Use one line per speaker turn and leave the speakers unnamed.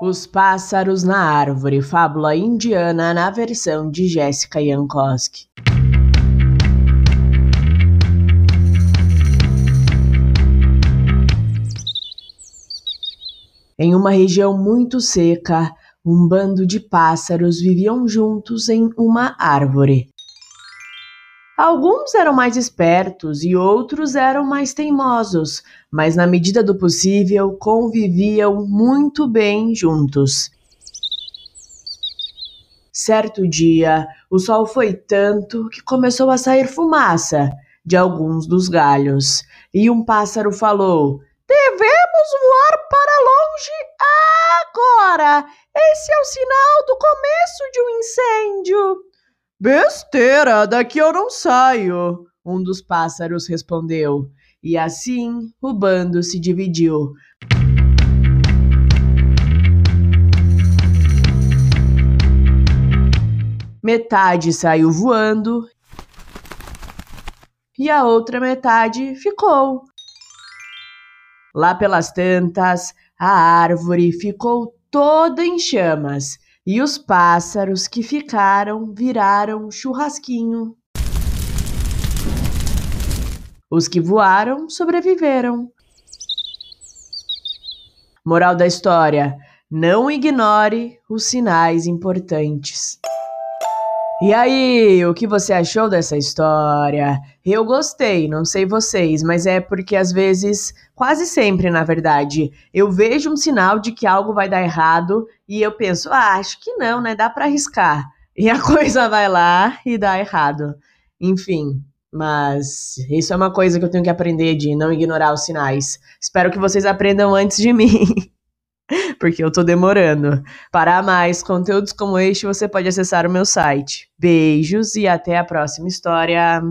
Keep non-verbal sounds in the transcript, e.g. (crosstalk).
Os Pássaros na Árvore, fábula indiana na versão de Jéssica Jankowski. Em uma região muito seca, um bando de pássaros viviam juntos em uma árvore. Alguns eram mais espertos e outros eram mais teimosos, mas na medida do possível conviviam muito bem juntos. Certo dia, o sol foi tanto que começou a sair fumaça de alguns dos galhos, e um pássaro falou: Devemos voar para longe agora! Esse é o sinal do começo de um incêndio.
Besteira, daqui eu não saio, um dos pássaros respondeu.
E assim o bando se dividiu. Metade saiu voando e a outra metade ficou. Lá pelas tantas, a árvore ficou toda em chamas e os pássaros que ficaram viraram churrasquinho. Os que voaram sobreviveram. Moral da história: não ignore os sinais importantes. E aí, o que você achou dessa história? Eu gostei, não sei vocês, mas é porque às vezes, quase sempre na verdade, eu vejo um sinal de que algo vai dar errado e eu penso, ah, acho que não, né? Dá para arriscar. E a (laughs) coisa vai lá e dá errado. Enfim, mas isso é uma coisa que eu tenho que aprender de não ignorar os sinais. Espero que vocês aprendam antes de mim. (laughs) (laughs) porque eu tô demorando. Para mais conteúdos como este, você pode acessar o meu site. Beijos e até a próxima história.